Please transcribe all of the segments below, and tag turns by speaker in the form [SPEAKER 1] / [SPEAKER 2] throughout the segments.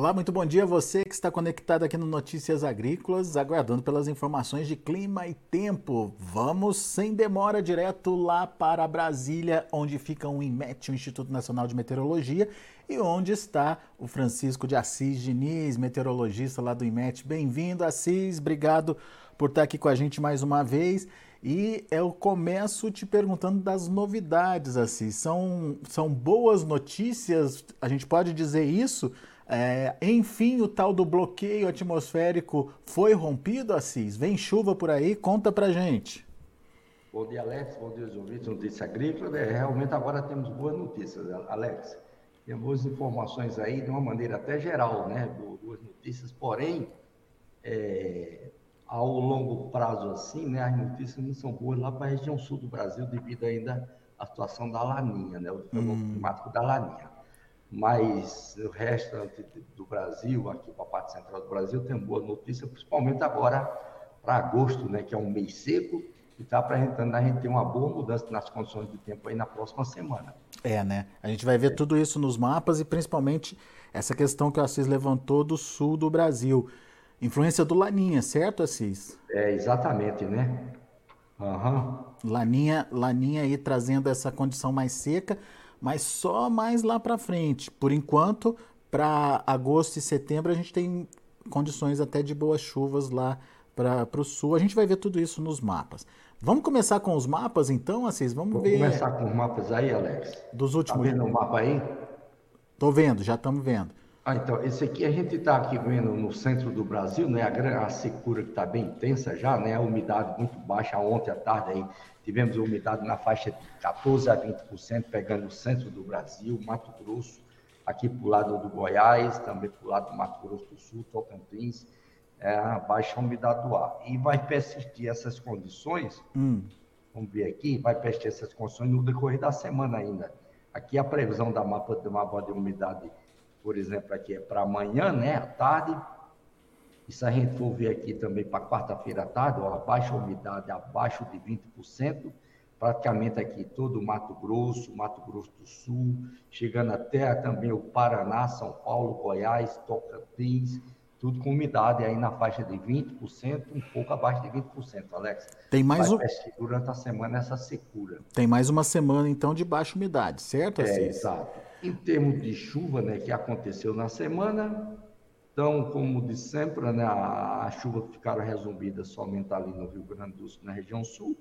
[SPEAKER 1] Olá, muito bom dia a você que está conectado aqui no Notícias Agrícolas, aguardando pelas informações de clima e tempo. Vamos sem demora direto lá para Brasília, onde fica o INMET, o Instituto Nacional de Meteorologia, e onde está o Francisco de Assis Diniz, meteorologista lá do INMET. Bem-vindo, Assis, obrigado por estar aqui com a gente mais uma vez. E eu começo te perguntando das novidades, Assis. São, são boas notícias, a gente pode dizer isso? É, enfim, o tal do bloqueio atmosférico foi rompido, Assis? Vem chuva por aí? Conta pra gente.
[SPEAKER 2] Bom dia, Alex. Bom dia, os ouvintes. Notícia agrícola. É, realmente agora temos boas notícias, Alex. Tem boas informações aí, de uma maneira até geral, né? Boas notícias, porém, é, ao longo prazo assim, né? As notícias não são boas lá para a região sul do Brasil, devido ainda à situação da laninha, né? O hum. climático da laninha mas o resto do Brasil, aqui para a parte central do Brasil, tem boa notícia, principalmente agora para agosto, né, que é um mês seco, e está apresentando a gente ter uma boa mudança nas condições de tempo aí na próxima semana.
[SPEAKER 1] É, né? A gente vai ver é. tudo isso nos mapas e principalmente essa questão que o Assis levantou do sul do Brasil. Influência do Laninha, certo, Assis?
[SPEAKER 2] É, exatamente, né?
[SPEAKER 1] Uhum. Laninha, Laninha aí trazendo essa condição mais seca, mas só mais lá para frente. Por enquanto, para agosto e setembro, a gente tem condições até de boas chuvas lá para o sul. A gente vai ver tudo isso nos mapas. Vamos começar com os mapas, então, Assis? Vamos
[SPEAKER 2] Vou
[SPEAKER 1] ver.
[SPEAKER 2] começar com os mapas aí, Alex.
[SPEAKER 1] Dos últimos.
[SPEAKER 2] Tá vendo o mapa aí?
[SPEAKER 1] Tô vendo, já estamos vendo.
[SPEAKER 2] Ah, então, esse aqui a gente está aqui vendo no centro do Brasil, né? A, a secura que está bem intensa já, né? A umidade muito baixa ontem à tarde aí. Tivemos umidade na faixa de 14 a 20%, pegando o centro do Brasil, Mato Grosso, aqui para o lado do Goiás, também para o lado do Mato Grosso do Sul, Tocantins, é a baixa umidade do ar. E vai persistir essas condições, hum. vamos ver aqui, vai persistir essas condições no decorrer da semana ainda. Aqui a previsão da mapa, do mapa de umidade por exemplo, aqui é para amanhã, né, à tarde. E se a gente for ver aqui também para quarta-feira à tarde, ó, a baixa umidade abaixo de 20%, praticamente aqui todo o Mato Grosso, Mato Grosso do Sul, chegando até também o Paraná, São Paulo, Goiás, Tocantins, tudo com umidade aí na faixa de 20%, um pouco abaixo de 20%, Alex.
[SPEAKER 1] Tem mais um...
[SPEAKER 2] durante a semana essa secura.
[SPEAKER 1] Tem mais uma semana então de baixa umidade, certo?
[SPEAKER 2] É, exato. Em termos de chuva, né, que aconteceu na semana, então, como de sempre, né, a, chuva ficaram resumidas somente ali no Rio Grande do Sul, na região sul.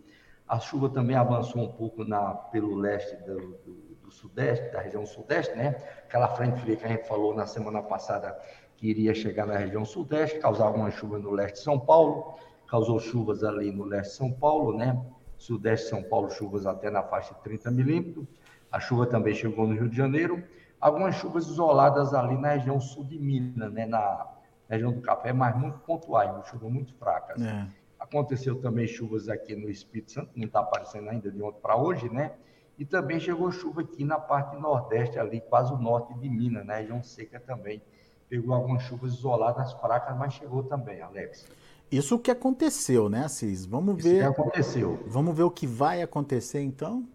[SPEAKER 2] A chuva também avançou um pouco na, pelo leste do, do, do sudeste, da região sudeste, né? Aquela frente fria que a gente falou na semana passada que iria chegar na região sudeste, causar alguma chuva no leste de São Paulo, causou chuvas ali no leste de São Paulo, né? Sudeste de São Paulo, chuvas até na faixa de 30 milímetros. A chuva também chegou no Rio de Janeiro. Algumas chuvas isoladas ali na região sul de Minas, né? na região do Café, mas muito pontuais, uma chuva muito fracas. É. Aconteceu também chuvas aqui no Espírito Santo, não está aparecendo ainda de ontem para hoje, né? E também chegou chuva aqui na parte nordeste, ali, quase o norte de Minas, na região seca também. Pegou algumas chuvas isoladas fracas, mas chegou também, Alex.
[SPEAKER 1] Isso que aconteceu, né, Assis? Vamos Isso ver.
[SPEAKER 2] que aconteceu.
[SPEAKER 1] Vamos ver o que vai acontecer, então?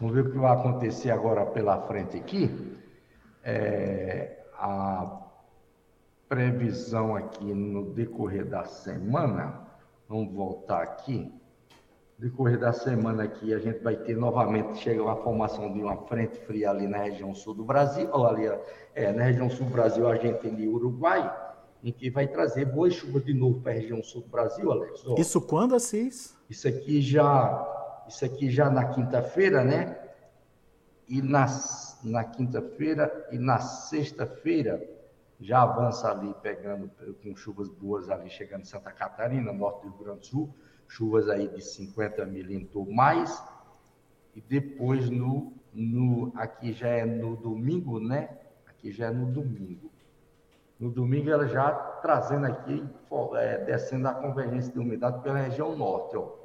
[SPEAKER 2] Vamos ver o que vai acontecer agora pela frente aqui. É, a previsão aqui no decorrer da semana, vamos voltar aqui. No decorrer da semana aqui, a gente vai ter novamente, chega a formação de uma frente fria ali na região sul do Brasil, ou ali, é, na região sul do Brasil, a gente tem Uruguai, em que vai trazer boas chuvas de novo para a região sul do Brasil, Alex.
[SPEAKER 1] Ó, isso quando, Assis?
[SPEAKER 2] Isso aqui já isso aqui já na quinta-feira, né? E na, na quinta-feira e na sexta-feira já avança ali, pegando com chuvas boas ali, chegando em Santa Catarina, norte do Rio Grande do Sul, chuvas aí de 50 milímetros mais. E depois no, no, aqui já é no domingo, né? Aqui já é no domingo. No domingo ela já trazendo aqui, é, descendo a convergência de umidade pela região norte, ó.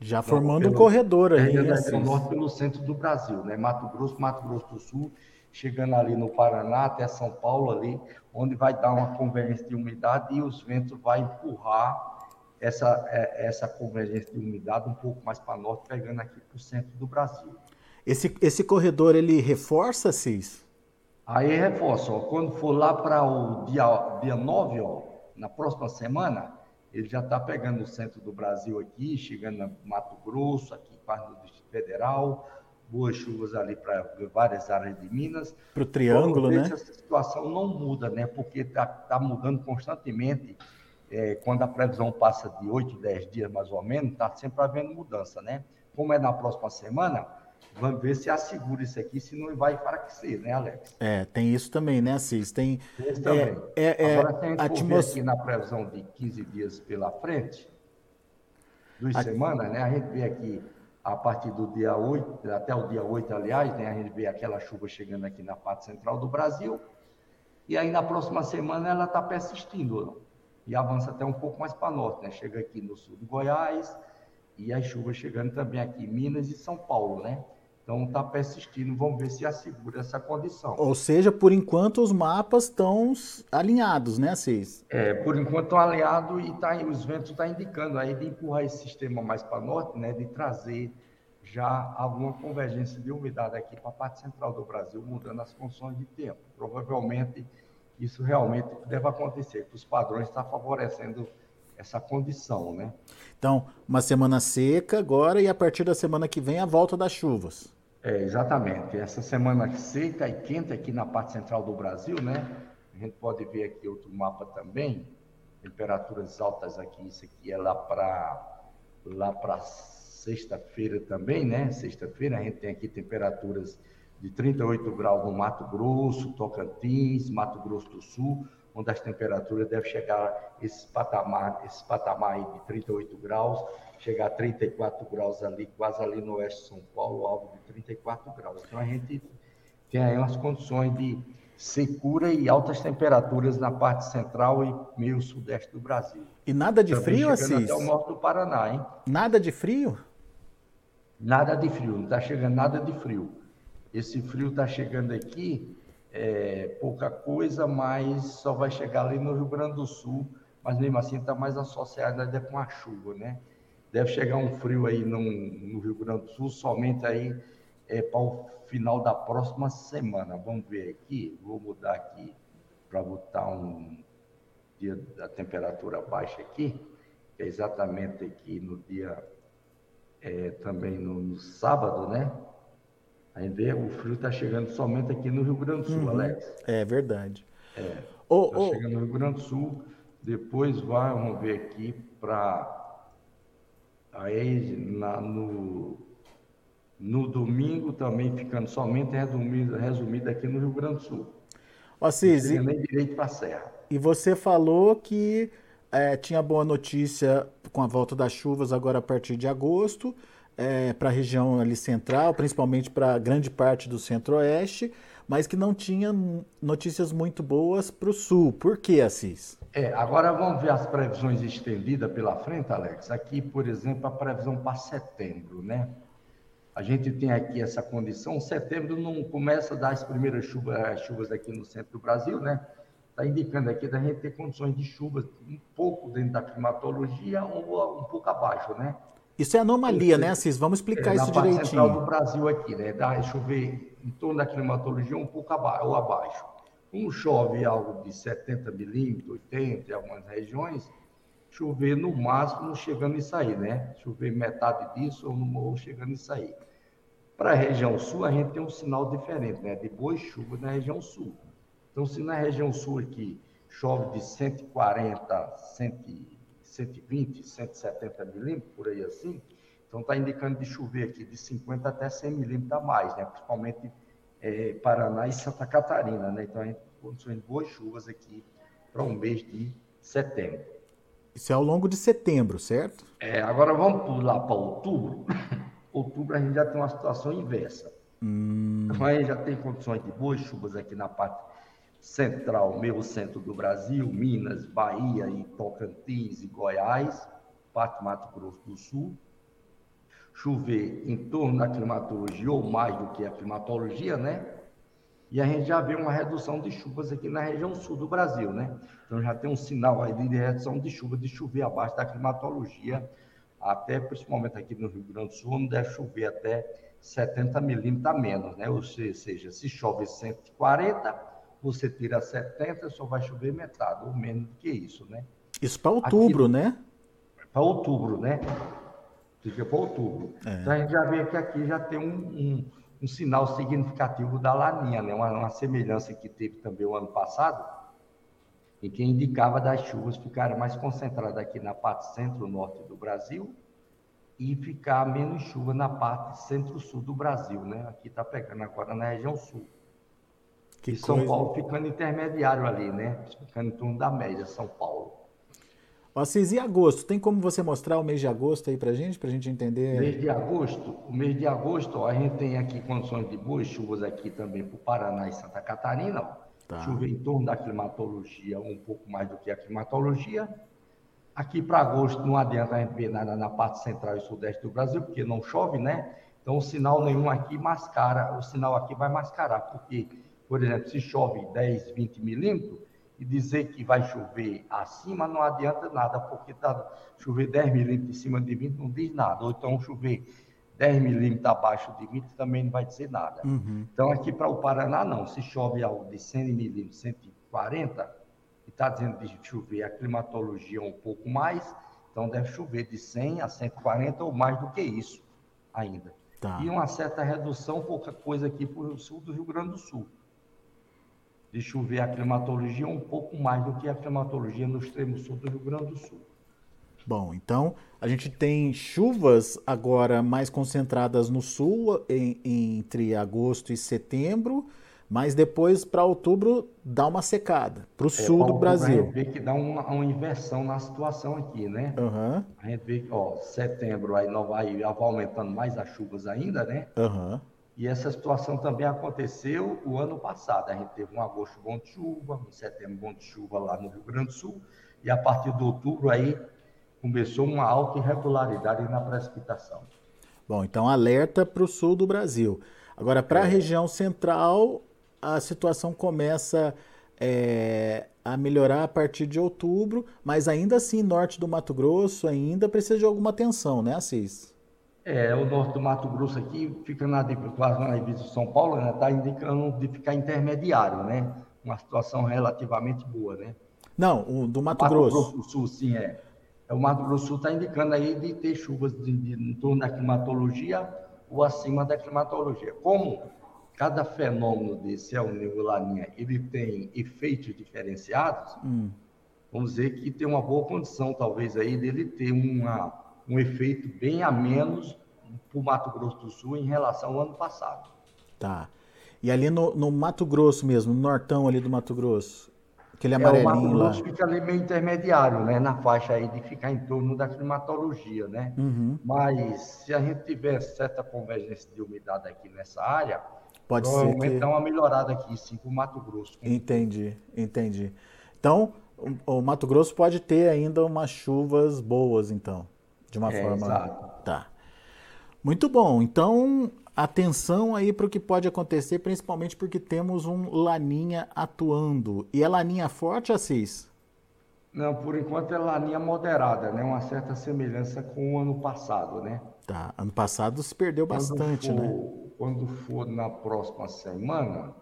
[SPEAKER 1] Já formando pelo, um corredor aí.
[SPEAKER 2] Né? norte pelo centro do Brasil, né? Mato Grosso, Mato Grosso do Sul, chegando ali no Paraná até São Paulo ali, onde vai dar uma convergência de umidade e os ventos vai empurrar essa, é, essa convergência de umidade um pouco mais para norte, pegando aqui para o centro do Brasil.
[SPEAKER 1] Esse, esse corredor, ele reforça, Cis?
[SPEAKER 2] Aí reforça, ó, quando for lá para o dia, dia 9, ó, na próxima semana, ele já está pegando o centro do Brasil aqui, chegando no Mato Grosso, aqui quase no Distrito Federal, boas chuvas ali para várias áreas de Minas.
[SPEAKER 1] Para o Triângulo, né?
[SPEAKER 2] Essa situação não muda, né? Porque está tá mudando constantemente. É, quando a previsão passa de 8, 10 dias mais ou menos, está sempre havendo mudança, né? Como é na próxima semana, vamos ver se assegura isso aqui, se não vai enfraquecer, né, Alex?
[SPEAKER 1] É, tem isso também, né, Cis? Tem,
[SPEAKER 2] isso também. É, é, Agora, se a gente atmos... aqui na previsão de 15 dias pela frente, duas a... semanas, né, a gente vê aqui a partir do dia 8, até o dia 8, aliás, né, a gente vê aquela chuva chegando aqui na parte central do Brasil, e aí na próxima semana ela está persistindo, e avança até um pouco mais para norte, né, chega aqui no sul de Goiás, e as chuvas chegando também aqui em Minas e São Paulo, né? Então está persistindo, vamos ver se assegura essa condição.
[SPEAKER 1] Ou seja, por enquanto os mapas estão alinhados, né, Cis?
[SPEAKER 2] É, por enquanto estão alinhados e tá, os ventos estão tá indicando aí de empurrar esse sistema mais para norte, né, de trazer já alguma convergência de umidade aqui para a parte central do Brasil, mudando as condições de tempo. Provavelmente isso realmente deve acontecer, que os padrões estão favorecendo essa condição, né?
[SPEAKER 1] Então, uma semana seca agora e a partir da semana que vem a volta das chuvas.
[SPEAKER 2] É, exatamente. Essa semana seca e quente aqui na parte central do Brasil, né? A gente pode ver aqui outro mapa também, temperaturas altas aqui, isso aqui é lá para lá para sexta-feira também, né? Sexta-feira a gente tem aqui temperaturas de 38 graus no Mato Grosso, Tocantins, Mato Grosso do Sul, onde as temperaturas devem chegar esse patamar, esse patamar aí de 38 graus, chegar a 34 graus ali, quase ali no oeste de São Paulo, algo de 34 graus. Então a gente tem aí umas condições de secura e altas temperaturas na parte central e meio sudeste do Brasil.
[SPEAKER 1] E nada de Também frio, Assis?
[SPEAKER 2] até o norte do Paraná, hein?
[SPEAKER 1] Nada de frio?
[SPEAKER 2] Nada de frio, não está chegando nada de frio. Esse frio está chegando aqui, é, pouca coisa, mas só vai chegar ali no Rio Grande do Sul, mas mesmo assim está mais associado ainda com a chuva, né? Deve chegar um frio aí no, no Rio Grande do Sul, somente aí é, para o final da próxima semana. Vamos ver aqui, vou mudar aqui para botar um dia da temperatura baixa aqui, é exatamente aqui no dia, é, também no, no sábado, né? A vê, o frio está chegando somente aqui no Rio Grande do Sul, uhum. Alex.
[SPEAKER 1] É verdade.
[SPEAKER 2] É. Está oh, oh. chegando no Rio Grande do Sul, depois vai, vamos ver aqui, para aí na, no, no domingo também ficando somente resumido, resumido aqui no Rio Grande do Sul.
[SPEAKER 1] Assis, e,
[SPEAKER 2] nem direito para a Serra.
[SPEAKER 1] E você falou que é, tinha boa notícia com a volta das chuvas agora a partir de agosto é, para a região ali central, principalmente para grande parte do centro-oeste, mas que não tinha notícias muito boas para o sul. Por que, Assis?
[SPEAKER 2] É, agora vamos ver as previsões estendidas pela frente, Alex. Aqui, por exemplo, a previsão para setembro, né? A gente tem aqui essa condição. Setembro não começa a dar as primeiras chuvas, as chuvas aqui no centro do Brasil, né? Está indicando aqui da gente ter condições de chuvas um pouco dentro da climatologia, um, um pouco abaixo, né?
[SPEAKER 1] Isso é anomalia, né, Assis? Vamos explicar é, isso direitinho. Na
[SPEAKER 2] central do Brasil aqui, né? Dá chover em torno da climatologia um pouco abaixo, ou abaixo. Como chove algo de 70 milímetros, 80 em algumas regiões, chover no máximo chegando a sair, né? Chover metade disso ou, no, ou chegando a sair. Para a região sul, a gente tem um sinal diferente, né? De boas chuvas na região sul. Então, se na região sul aqui chove de 140, 100 120, 170 milímetros, por aí assim. Então, está indicando de chover aqui de 50 até 100 milímetros a mais, né? principalmente é, Paraná e Santa Catarina. Né? Então, a gente tem condições de boas chuvas aqui para o um mês de setembro.
[SPEAKER 1] Isso é ao longo de setembro, certo?
[SPEAKER 2] É, agora vamos pular para outubro. outubro a gente já tem uma situação inversa. Hum. Então, aí já tem condições de boas chuvas aqui na parte central, meio centro do Brasil, Minas, Bahia e Tocantins e Goiás, parte Mato Grosso do Sul. Chover em torno da climatologia ou mais do que a climatologia, né? E a gente já vê uma redução de chuvas aqui na região sul do Brasil, né? Então já tem um sinal aí de redução de chuva, de chover abaixo da climatologia, até principalmente aqui no Rio Grande do Sul, onde deve chover até 70 milímetros a menos, né? Ou seja, se chove 140, você tira 70, só vai chover metade, ou menos do que isso, né?
[SPEAKER 1] Isso para outubro, aqui, né?
[SPEAKER 2] Para outubro, né? Fica para outubro. É. Então a gente já vê que aqui já tem um, um, um sinal significativo da laninha, né? Uma, uma, semelhança que teve também o ano passado, em que indicava das chuvas ficarem mais concentradas aqui na parte centro-norte do Brasil e ficar menos chuva na parte centro-sul do Brasil, né? Aqui está pegando agora na região sul. Que e São coisa. Paulo ficando intermediário ali, né? Ficando em torno da média, São Paulo.
[SPEAKER 1] Assis, e agosto? Tem como você mostrar o mês de agosto aí para gente, para a gente entender?
[SPEAKER 2] Mês de agosto? O mês de agosto, ó, a gente tem aqui condições de boas chuvas aqui também para o Paraná e Santa Catarina. Ó. Tá. Chuva em torno da climatologia, um pouco mais do que a climatologia. Aqui para agosto não adianta a gente ver nada na parte central e sudeste do Brasil, porque não chove, né? Então o sinal nenhum aqui mascara, o sinal aqui vai mascarar, porque, por exemplo, se chove 10, 20 milímetros, e dizer que vai chover acima não adianta nada, porque tá, chover 10 milímetros em cima de 20 não diz nada, ou então chover 10 milímetros abaixo de 20 também não vai dizer nada. Uhum. Então, aqui para o Paraná, não. Se chove algo de 100 milímetros, 140, e está dizendo de chover a climatologia um pouco mais, então deve chover de 100 a 140 ou mais do que isso ainda. Tá. E uma certa redução, pouca coisa aqui para o sul do Rio Grande do Sul de chover a climatologia um pouco mais do que a climatologia no extremo sul do Rio Grande do Sul.
[SPEAKER 1] Bom, então a gente tem chuvas agora mais concentradas no sul em, entre agosto e setembro, mas depois para outubro dá uma secada para o é, sul do Brasil.
[SPEAKER 2] A gente vê que dá uma, uma inversão na situação aqui, né? Uhum. A gente vê que, ó, setembro aí não vai, vai aumentando mais as chuvas ainda, né? Uhum. E essa situação também aconteceu o ano passado. A gente teve um agosto bom de chuva, um setembro bom de chuva lá no Rio Grande do Sul, e a partir de outubro aí começou uma alta irregularidade na precipitação.
[SPEAKER 1] Bom, então alerta para o sul do Brasil. Agora, para a é. região central, a situação começa é, a melhorar a partir de outubro, mas ainda assim, norte do Mato Grosso ainda precisa de alguma atenção, né, Assis?
[SPEAKER 2] É, o norte do Mato Grosso aqui, fica na, quase na divisa de São Paulo, está né, tá indicando de ficar intermediário, né? Uma situação relativamente boa, né?
[SPEAKER 1] Não, o do Mato, Mato Grosso. Grosso
[SPEAKER 2] do Sul, sim, é. é o Mato Grosso do Sul está indicando aí de ter chuvas de, de, em torno da climatologia ou acima da climatologia. Como cada fenômeno é o nível Laninha, ele tem efeitos diferenciados, hum. vamos dizer que tem uma boa condição, talvez, aí dele ter uma um efeito bem a menos para o Mato Grosso do Sul em relação ao ano passado.
[SPEAKER 1] Tá. E ali no, no Mato Grosso mesmo, no nortão ali do Mato Grosso, aquele amarelinho é, o Mato Grosso
[SPEAKER 2] fica ali meio intermediário, né? Na faixa aí de ficar em torno da climatologia, né? Uhum. Mas se a gente tiver certa convergência de umidade aqui nessa área,
[SPEAKER 1] pode ser
[SPEAKER 2] que... dar uma melhorada aqui, sim, para o Mato Grosso.
[SPEAKER 1] Entendi, entendi. Então, o, o Mato Grosso pode ter ainda umas chuvas boas, então. De uma é, forma. Exato. Tá. Muito bom. Então, atenção aí para o que pode acontecer, principalmente porque temos um Laninha atuando. E é Laninha forte, Assis?
[SPEAKER 2] Não, por enquanto é Laninha moderada, né? Uma certa semelhança com o ano passado, né?
[SPEAKER 1] Tá. Ano passado se perdeu quando bastante,
[SPEAKER 2] for,
[SPEAKER 1] né?
[SPEAKER 2] Quando for na próxima semana,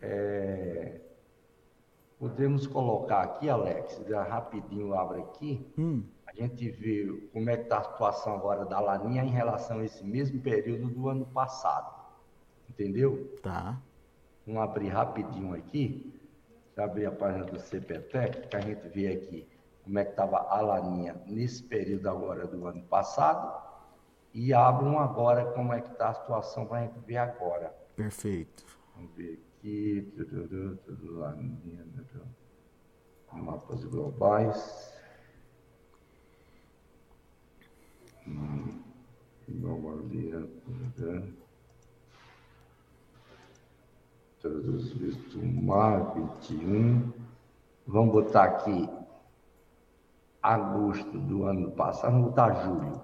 [SPEAKER 2] é... podemos colocar aqui, Alex, já rapidinho abre aqui. Hum a gente vê como é que está a situação agora da Laninha em relação a esse mesmo período do ano passado. Entendeu?
[SPEAKER 1] Tá.
[SPEAKER 2] Vamos abrir rapidinho aqui. Deixa eu abrir a página do CPTEC, que a gente vê aqui como é que estava a Laninha nesse período agora do ano passado. E abram agora como é que está a situação para a gente ver agora.
[SPEAKER 1] Perfeito.
[SPEAKER 2] Vamos ver aqui. Laninha, mapas globais. Normalia, né? Traduz visto mar 21. Vamos botar aqui agosto do ano passado, vamos botar julho.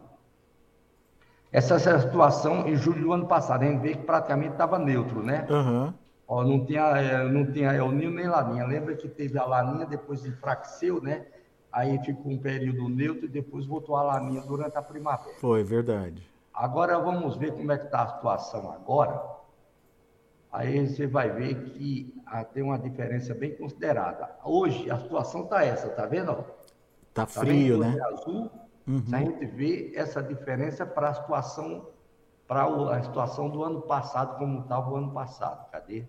[SPEAKER 2] Essa é a situação em julho do ano passado, a gente vê que praticamente estava neutro, né? Uhum. Ó, não tinha, é, não tinha El Ninho nem Laninha. Lembra que teve a Laninha, depois enfraqueceu, né? Aí ficou um período neutro e depois voltou a laninha durante a primavera.
[SPEAKER 1] Foi, verdade.
[SPEAKER 2] Agora vamos ver como é que está a situação agora. aí você vai ver que ah, tem uma diferença bem considerada. Hoje a situação está essa, tá vendo?
[SPEAKER 1] Tá, tá frio,
[SPEAKER 2] tá
[SPEAKER 1] né?
[SPEAKER 2] Azul, uhum. Se a gente vê essa diferença para a situação para a situação do ano passado, como estava o ano passado. Cadê?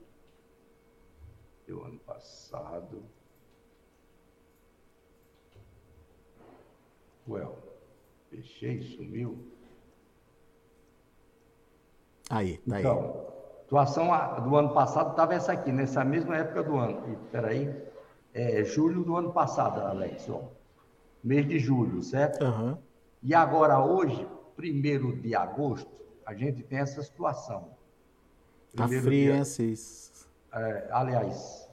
[SPEAKER 2] O ano passado. Well, fechei, sumiu.
[SPEAKER 1] Aí, tá
[SPEAKER 2] então, aí. situação do ano passado estava essa aqui, nessa mesma época do ano. Espera aí. É julho do ano passado, Alex. Ó. Mês de julho, certo?
[SPEAKER 1] Uhum.
[SPEAKER 2] E agora, hoje, primeiro de agosto, a gente tem essa situação.
[SPEAKER 1] Frio, hein, Cis?
[SPEAKER 2] É, aliás,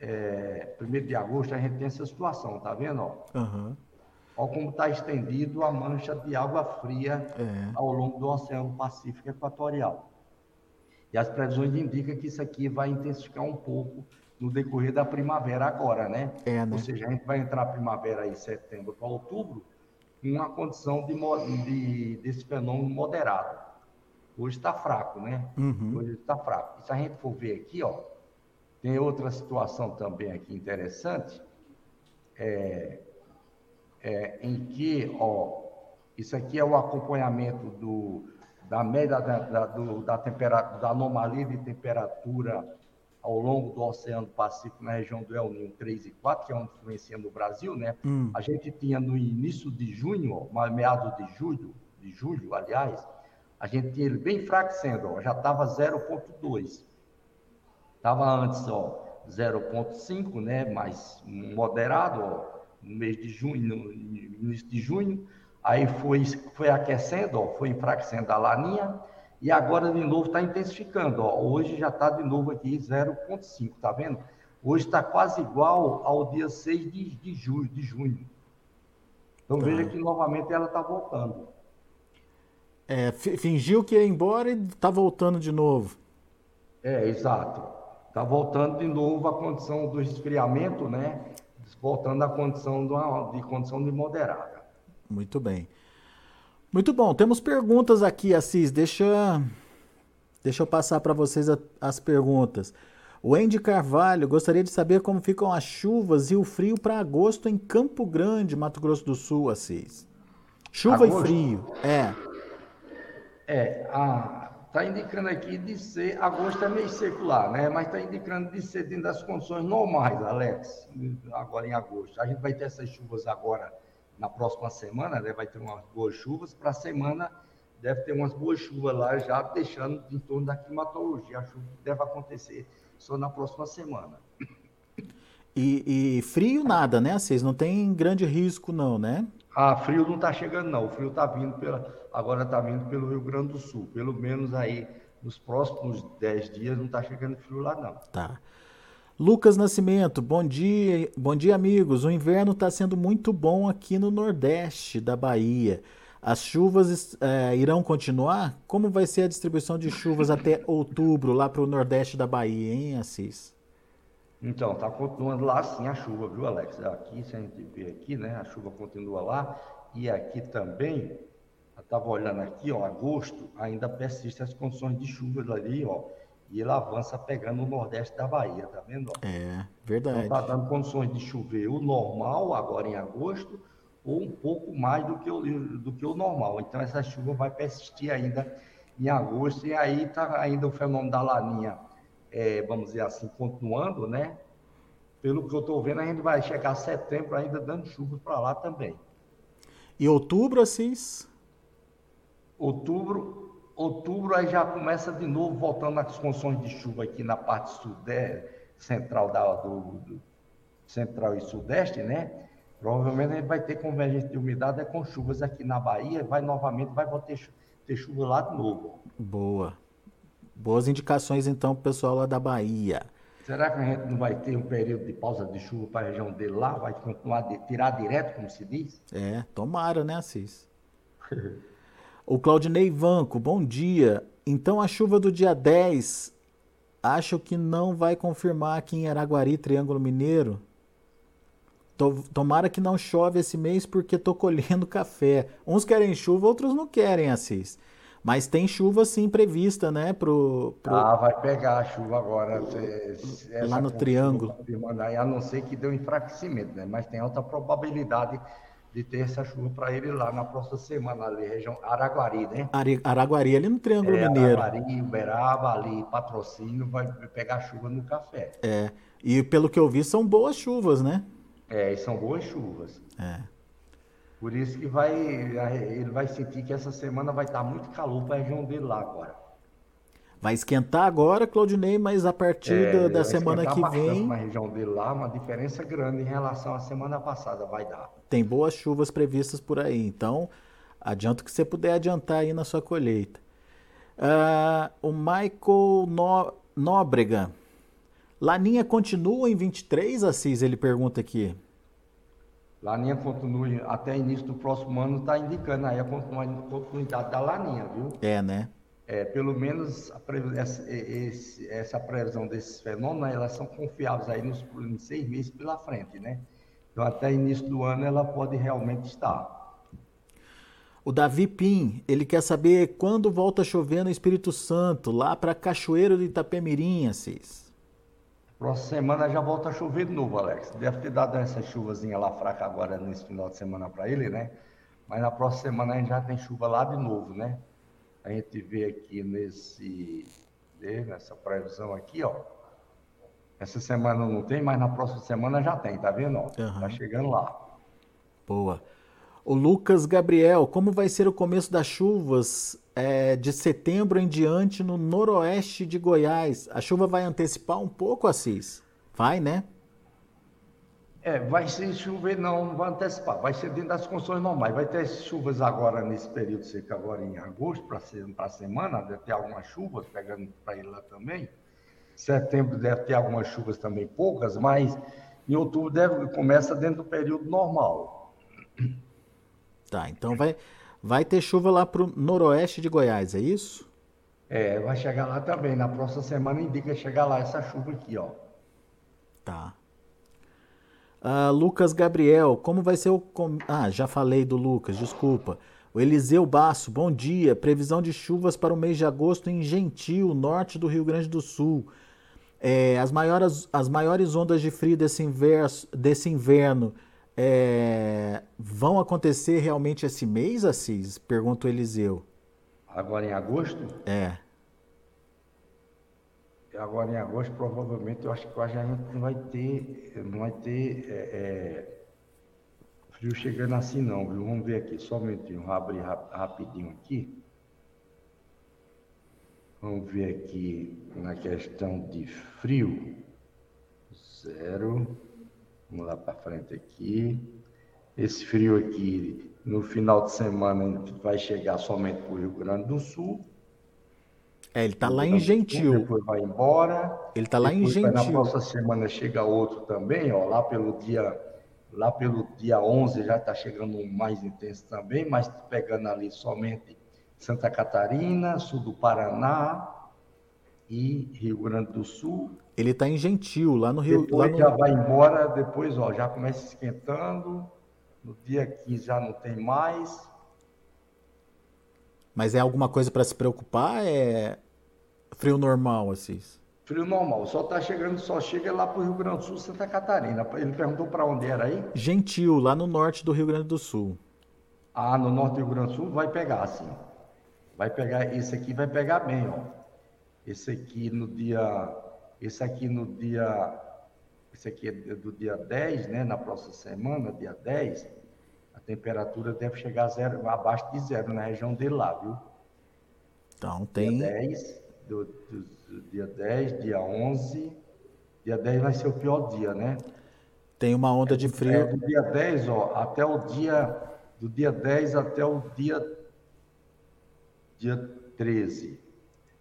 [SPEAKER 2] é, primeiro de agosto a gente tem essa situação, tá vendo? Ó?
[SPEAKER 1] Uhum.
[SPEAKER 2] Olha como está estendido a mancha de água fria
[SPEAKER 1] é.
[SPEAKER 2] ao longo do Oceano Pacífico Equatorial. E as previsões indicam que isso aqui vai intensificar um pouco no decorrer da primavera agora, né?
[SPEAKER 1] É, né?
[SPEAKER 2] Ou seja, a gente vai entrar primavera aí setembro para outubro com uma condição de, de, desse fenômeno moderado. Hoje está fraco, né?
[SPEAKER 1] Uhum.
[SPEAKER 2] Hoje está fraco. E se a gente for ver aqui, ó, tem outra situação também aqui interessante, é, é, em que, ó, isso aqui é o acompanhamento do, da média da, da, do, da, temperatura, da anomalia de temperatura ao longo do Oceano Pacífico na região do El Niño 3 e 4, que é onde influencia no Brasil, né?
[SPEAKER 1] Hum.
[SPEAKER 2] A gente tinha no início de junho, meados de julho, de julho, aliás, a gente tinha ele bem enfraquecendo, ó, já estava 0,2. Estava antes, ó, 0,5, né? Mais moderado, ó, no mês de junho, no início de junho, aí foi, foi aquecendo, ó, foi enfraquecendo a laninha, e agora de novo está intensificando. Ó. Hoje já está de novo aqui 0,5, tá vendo? Hoje está quase igual ao dia 6 de, de, julho, de junho. Então tá. veja que novamente ela está voltando.
[SPEAKER 1] É, fingiu que ia embora e está voltando de novo.
[SPEAKER 2] É, exato. Está voltando de novo a condição do esfriamento, né? Voltando à condição de, condição de moderada.
[SPEAKER 1] Muito bem. Muito bom. Temos perguntas aqui, Assis. Deixa, deixa eu passar para vocês a, as perguntas. O Andy Carvalho gostaria de saber como ficam as chuvas e o frio para agosto em Campo Grande, Mato Grosso do Sul, Assis. Chuva agosto? e frio, é.
[SPEAKER 2] É, a, está indicando aqui de ser, agosto é meio secular, né? Mas está indicando de ser dentro das condições normais, Alex, agora em agosto. A gente vai ter essas chuvas agora na próxima semana, né? Vai ter umas boas chuvas. Para a semana deve ter umas boas chuvas lá, já deixando em torno da climatologia. A chuva deve acontecer só na próxima semana.
[SPEAKER 1] E, e frio nada, né? Vocês não tem grande risco, não, né?
[SPEAKER 2] Ah, frio não está chegando, não. O frio está vindo pela, agora está vindo pelo Rio Grande do Sul. Pelo menos aí nos próximos 10 dias não está chegando frio lá, não.
[SPEAKER 1] Tá. Lucas Nascimento, bom dia, bom dia, amigos. O inverno está sendo muito bom aqui no Nordeste da Bahia. As chuvas é, irão continuar? Como vai ser a distribuição de chuvas até outubro lá para o Nordeste da Bahia, hein, Assis?
[SPEAKER 2] Então, está continuando lá sim a chuva, viu, Alex? Aqui, se a gente vê aqui, né, a chuva continua lá. E aqui também, estava olhando aqui, ó, agosto, ainda persiste as condições de chuvas ali, ó. E ele avança pegando o nordeste da Bahia, tá vendo? Ó?
[SPEAKER 1] É, verdade. Então,
[SPEAKER 2] está dando condições de chover o normal agora em agosto, ou um pouco mais do que o, do que o normal. Então, essa chuva vai persistir ainda em agosto, e aí está ainda o fenômeno da laninha é, vamos dizer assim, continuando, né? Pelo que eu estou vendo, a gente vai chegar a setembro ainda dando chuva para lá também.
[SPEAKER 1] E outubro, Assis?
[SPEAKER 2] Outubro, outubro aí já começa de novo voltando às condições de chuva aqui na parte sudeste, central da, do, do, central e sudeste, né? Provavelmente a gente vai ter convergência de umidade é com chuvas aqui na Bahia, vai novamente, vai ter, ter chuva lá de novo.
[SPEAKER 1] Boa. Boas indicações, então, para o pessoal lá da Bahia.
[SPEAKER 2] Será que a gente não vai ter um período de pausa de chuva para a região dele lá? Vai continuar de tirar direto, como se diz?
[SPEAKER 1] É, tomara, né, Assis? o Claudinei Vanco, bom dia. Então a chuva do dia 10, acho que não vai confirmar aqui em Araguari, Triângulo Mineiro? Tomara que não chove esse mês porque tô colhendo café. Uns querem chuva, outros não querem, Assis. Mas tem chuva sim prevista, né? Pro, pro...
[SPEAKER 2] Ah, vai pegar a chuva agora.
[SPEAKER 1] Lá no Triângulo.
[SPEAKER 2] A não ser que dê um enfraquecimento, né? Mas tem alta probabilidade de ter essa chuva para ele lá na próxima semana, ali, região Araguari, né?
[SPEAKER 1] Araguari, ali no Triângulo é, Mineiro.
[SPEAKER 2] Araguari, Uberaba, ali, patrocínio, vai pegar chuva no café.
[SPEAKER 1] É, e pelo que eu vi, são boas chuvas, né?
[SPEAKER 2] É, e são boas chuvas.
[SPEAKER 1] É.
[SPEAKER 2] Por isso que vai, ele vai sentir que essa semana vai estar muito calor para a região dele lá agora.
[SPEAKER 1] Vai esquentar agora, Claudinei, mas a partir é, da semana que vem.
[SPEAKER 2] Na região dele lá, uma diferença grande em relação à semana passada vai dar.
[SPEAKER 1] Tem boas chuvas previstas por aí, então adianta que você puder adiantar aí na sua colheita. Uh, o Michael no... Nóbrega. Laninha continua em 23, Assis? Ele pergunta aqui.
[SPEAKER 2] Laninha continua até início do próximo ano, está indicando aí a continuidade da Laninha, viu?
[SPEAKER 1] É, né?
[SPEAKER 2] É, pelo menos essa, esse, essa previsão desses fenômenos, elas são confiáveis aí nos, nos seis meses pela frente, né? Então, até início do ano, ela pode realmente estar.
[SPEAKER 1] O Davi Pim, ele quer saber quando volta a chover no Espírito Santo, lá para Cachoeiro de Itapemirim, Assis.
[SPEAKER 2] Próxima semana já volta a chover de novo, Alex. Deve ter dado essa chuvazinha lá fraca agora nesse final de semana para ele, né? Mas na próxima semana a gente já tem chuva lá de novo, né? A gente vê aqui nesse, nessa previsão aqui, ó. Essa semana não tem, mas na próxima semana já tem, tá vendo? Ó? Uhum. Tá chegando lá.
[SPEAKER 1] Boa. O Lucas Gabriel, como vai ser o começo das chuvas é, de setembro em diante no noroeste de Goiás? A chuva vai antecipar um pouco, Assis? Vai, né?
[SPEAKER 2] É, vai ser chover, não, não vai antecipar, vai ser dentro das condições normais. Vai ter chuvas agora nesse período seco, agora em agosto, para a semana, deve ter algumas chuvas, pegando para ele lá também. Setembro deve ter algumas chuvas também, poucas, mas em outubro deve, começa dentro do período normal.
[SPEAKER 1] Tá, então vai, vai ter chuva lá para o noroeste de Goiás, é isso?
[SPEAKER 2] É, vai chegar lá também. Na próxima semana indica chegar lá essa chuva aqui, ó.
[SPEAKER 1] Tá. Uh, Lucas Gabriel, como vai ser o. Com... Ah, já falei do Lucas, desculpa. O Eliseu Basso, bom dia. Previsão de chuvas para o mês de agosto em Gentil, norte do Rio Grande do Sul. É, as, maiores, as maiores ondas de frio desse, inverso, desse inverno é, vão acontecer realmente esse mês, Assis? Pergunta o Eliseu.
[SPEAKER 2] Agora em agosto?
[SPEAKER 1] É
[SPEAKER 2] agora em agosto, provavelmente, eu acho que a gente não vai ter, não vai ter é, é, frio chegando assim não, viu? Vamos ver aqui, só um minutinho, vou abrir rapidinho aqui. Vamos ver aqui na questão de frio. Zero. Vamos lá para frente aqui. Esse frio aqui, no final de semana, vai chegar somente para o Rio Grande do Sul
[SPEAKER 1] é, ele tá lá em Gentil.
[SPEAKER 2] Depois vai embora.
[SPEAKER 1] Ele tá lá em Gentil. Na
[SPEAKER 2] próxima semana chega outro também, ó, lá pelo dia lá pelo dia 11 já está chegando um mais intenso também, mas pegando ali somente Santa Catarina, sul do Paraná e Rio Grande do Sul.
[SPEAKER 1] Ele está em Gentil, lá no Rio.
[SPEAKER 2] Depois
[SPEAKER 1] no...
[SPEAKER 2] já vai embora, depois ó, já começa esquentando. No dia 15 já não tem mais.
[SPEAKER 1] Mas é alguma coisa para se preocupar? É Frio normal, Assis?
[SPEAKER 2] Frio normal. Sol tá chegando, só chega lá pro Rio Grande do Sul, Santa Catarina. Ele perguntou para onde era aí?
[SPEAKER 1] Gentil, lá no norte do Rio Grande do Sul.
[SPEAKER 2] Ah, no norte do Rio Grande do Sul vai pegar, sim. Vai pegar, esse aqui vai pegar bem, ó. Esse aqui no dia, esse aqui no dia, esse aqui é do dia 10, né, na próxima semana, dia 10, a temperatura deve chegar a zero, abaixo de zero na região dele lá, viu?
[SPEAKER 1] Então tem...
[SPEAKER 2] Dia 10, do, do, do, dia 10, dia 11. Dia 10 vai ser o pior dia, né?
[SPEAKER 1] Tem uma onda de frio.
[SPEAKER 2] É, do dia 10, ó, até o dia. Do dia 10 até o dia. Dia 13.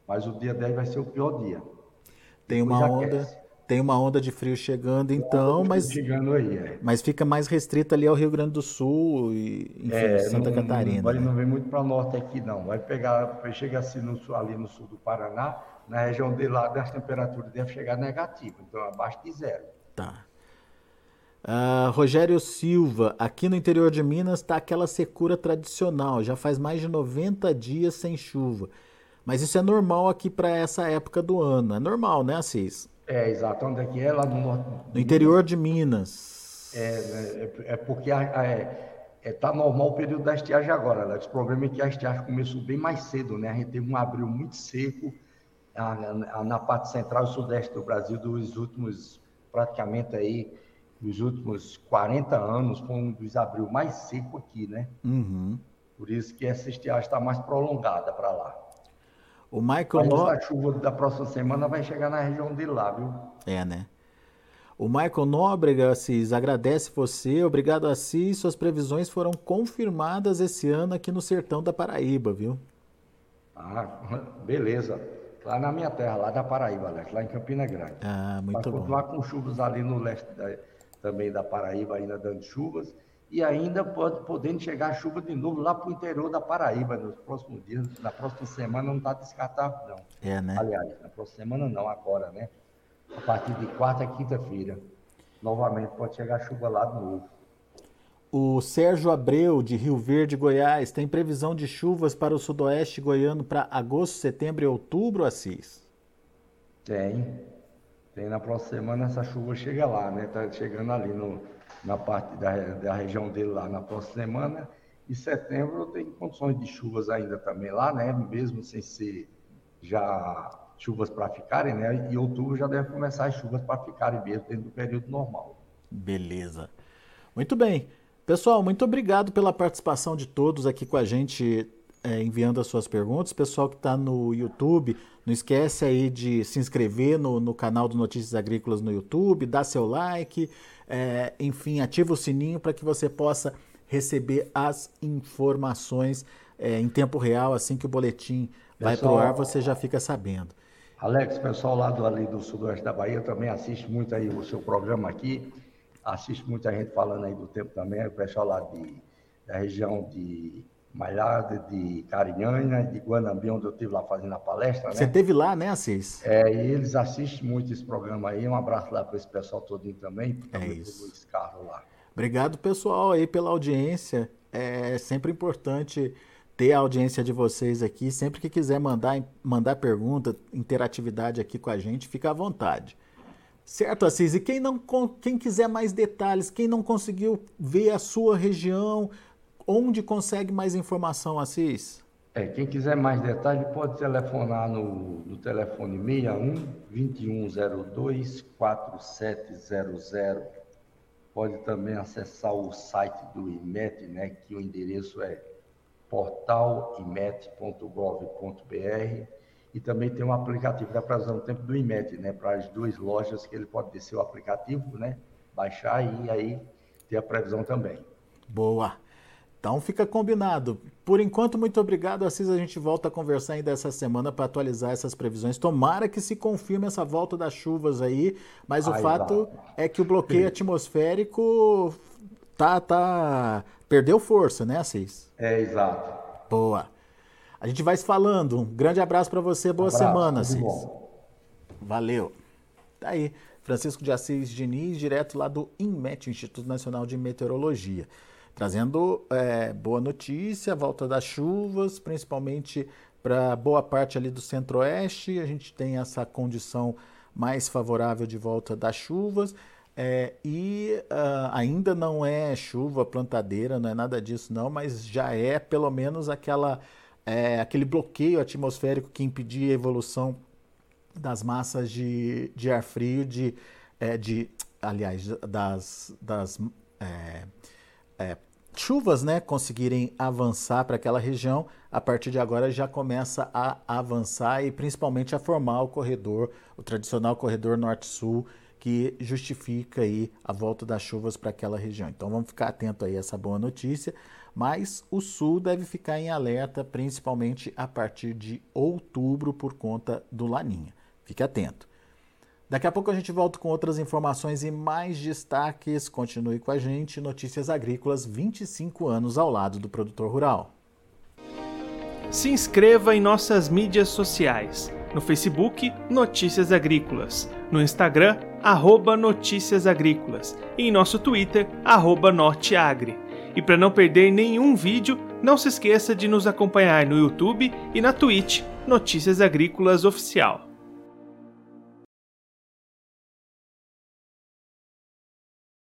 [SPEAKER 2] Mas o dia 10 vai ser o pior dia.
[SPEAKER 1] Tem uma onda. Aquece. Tem uma onda de frio chegando, então, mas.
[SPEAKER 2] Chegando aí, é.
[SPEAKER 1] Mas fica mais restrita ali ao Rio Grande do Sul e enfim, é, Santa não, Catarina.
[SPEAKER 2] Não, vai, né? não vem muito para norte aqui, não. Vai pegar, chega assim no sul, ali no sul do Paraná, na região de lá, das temperaturas deve chegar negativa, então abaixo de zero.
[SPEAKER 1] Tá. Uh, Rogério Silva, aqui no interior de Minas está aquela secura tradicional, já faz mais de 90 dias sem chuva. Mas isso é normal aqui para essa época do ano. É normal, né, Assis?
[SPEAKER 2] É, exato. Onde é que é? Lá no norte.
[SPEAKER 1] No interior de Minas.
[SPEAKER 2] É, né, é, é porque é, é, tá normal o período da estiagem agora, Alex. O problema é que a estiagem começou bem mais cedo, né? A gente teve um abril muito seco a, a, na parte central e sudeste do Brasil dos últimos, praticamente aí, dos últimos 40 anos, foi um dos abril mais seco aqui, né?
[SPEAKER 1] Uhum.
[SPEAKER 2] Por isso que essa estiagem está mais prolongada para lá.
[SPEAKER 1] O Michael
[SPEAKER 2] Mas a chuva da próxima semana vai chegar na região de lá, viu?
[SPEAKER 1] É, né? O Michael Nóbrega, Assis, agradece você. Obrigado, Assis. Suas previsões foram confirmadas esse ano aqui no sertão da Paraíba, viu?
[SPEAKER 2] Ah, beleza. Lá na minha terra, lá da Paraíba, Alex, lá em Campina Grande.
[SPEAKER 1] Ah, muito
[SPEAKER 2] Vai
[SPEAKER 1] bom.
[SPEAKER 2] continuar com chuvas ali no leste da, também da Paraíba, ainda dando chuvas e ainda pode, podendo chegar chuva de novo lá para o interior da Paraíba nos próximos dias, na próxima semana não está descartado não.
[SPEAKER 1] É, né?
[SPEAKER 2] Aliás, na próxima semana não, agora, né? A partir de quarta e quinta-feira, novamente pode chegar chuva lá de novo.
[SPEAKER 1] O Sérgio Abreu, de Rio Verde, Goiás, tem previsão de chuvas para o sudoeste goiano para agosto, setembro e outubro, Assis?
[SPEAKER 2] Tem. Tem na próxima semana essa chuva chega lá, né? Tá chegando ali no, na parte da, da região dele lá na próxima semana. E setembro tem condições de chuvas ainda também lá, né? Mesmo sem ser já chuvas para ficarem, né? E outubro já deve começar as chuvas para ficarem mesmo dentro do período normal.
[SPEAKER 1] Beleza. Muito bem. Pessoal, muito obrigado pela participação de todos aqui com a gente, é, enviando as suas perguntas. Pessoal que está no YouTube, não esquece aí de se inscrever no, no canal do Notícias Agrícolas no YouTube, dar seu like, é, enfim, ativa o sininho para que você possa receber as informações é, em tempo real, assim que o boletim vai para o ar, você já fica sabendo.
[SPEAKER 2] Alex, pessoal lá do, ali do sudoeste da Bahia também assiste muito aí o seu programa aqui, assiste muita gente falando aí do tempo também, o pessoal lá de, da região de Malhada, de Carinhanha, de Guanambi, onde eu estive lá fazendo a palestra. Né?
[SPEAKER 1] Você esteve lá, né, Assis?
[SPEAKER 2] É, e eles assistem muito esse programa aí. Um abraço lá para esse pessoal todinho também.
[SPEAKER 1] É isso.
[SPEAKER 2] Luiz Carlos lá.
[SPEAKER 1] Obrigado, pessoal, aí pela audiência. É sempre importante ter a audiência de vocês aqui. Sempre que quiser mandar, mandar pergunta, interatividade aqui com a gente, fica à vontade. Certo, Assis? E quem, não, quem quiser mais detalhes, quem não conseguiu ver a sua região, onde consegue mais informação, Assis?
[SPEAKER 2] É, quem quiser mais detalhes pode telefonar no, no telefone 61 2102 4700. Pode também acessar o site do IMET, né, que o endereço é portalimet.gov.br e também tem um aplicativo da previsão do tempo do IMET, né, para as duas lojas que ele pode descer o aplicativo, né, baixar e aí ter a previsão também.
[SPEAKER 1] Boa. Então fica combinado. Por enquanto, muito obrigado, Assis. A gente volta a conversar ainda essa semana para atualizar essas previsões. Tomara que se confirme essa volta das chuvas aí, mas o fato é que o bloqueio atmosférico tá, tá perdeu força, né, Assis?
[SPEAKER 2] É, exato.
[SPEAKER 1] Boa. A gente vai se falando. Um grande abraço para você. Boa abraço, semana, Assis. Bom. Valeu. Tá aí. Francisco de Assis Diniz, direto lá do INMET, Instituto Nacional de Meteorologia trazendo é, boa notícia, volta das chuvas, principalmente para boa parte ali do centro-oeste. A gente tem essa condição mais favorável de volta das chuvas. É, e uh, ainda não é chuva plantadeira, não é nada disso não, mas já é pelo menos aquela, é, aquele bloqueio atmosférico que impedia a evolução das massas de, de ar frio, de, é, de aliás, das, das é, é, chuvas né, conseguirem avançar para aquela região, a partir de agora já começa a avançar e principalmente a formar o corredor, o tradicional corredor norte-sul, que justifica aí a volta das chuvas para aquela região. Então vamos ficar atento aí a essa boa notícia, mas o sul deve ficar em alerta principalmente a partir de outubro por conta do Laninha. Fique atento. Daqui a pouco a gente volta com outras informações e mais destaques. Continue com a gente. Notícias Agrícolas 25 anos ao lado do produtor rural.
[SPEAKER 3] Se inscreva em nossas mídias sociais. No Facebook, Notícias Agrícolas. No Instagram, arroba Notícias Agrícolas, e em nosso Twitter, arroba Norteagri. E para não perder nenhum vídeo, não se esqueça de nos acompanhar no YouTube e na Twitch Notícias Agrícolas Oficial.